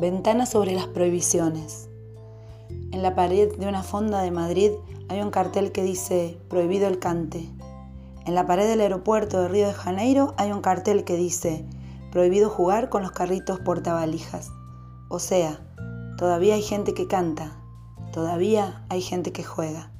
Ventana sobre las prohibiciones. En la pared de una fonda de Madrid hay un cartel que dice Prohibido el cante. En la pared del aeropuerto de Río de Janeiro hay un cartel que dice Prohibido jugar con los carritos portavalijas. O sea, todavía hay gente que canta, todavía hay gente que juega.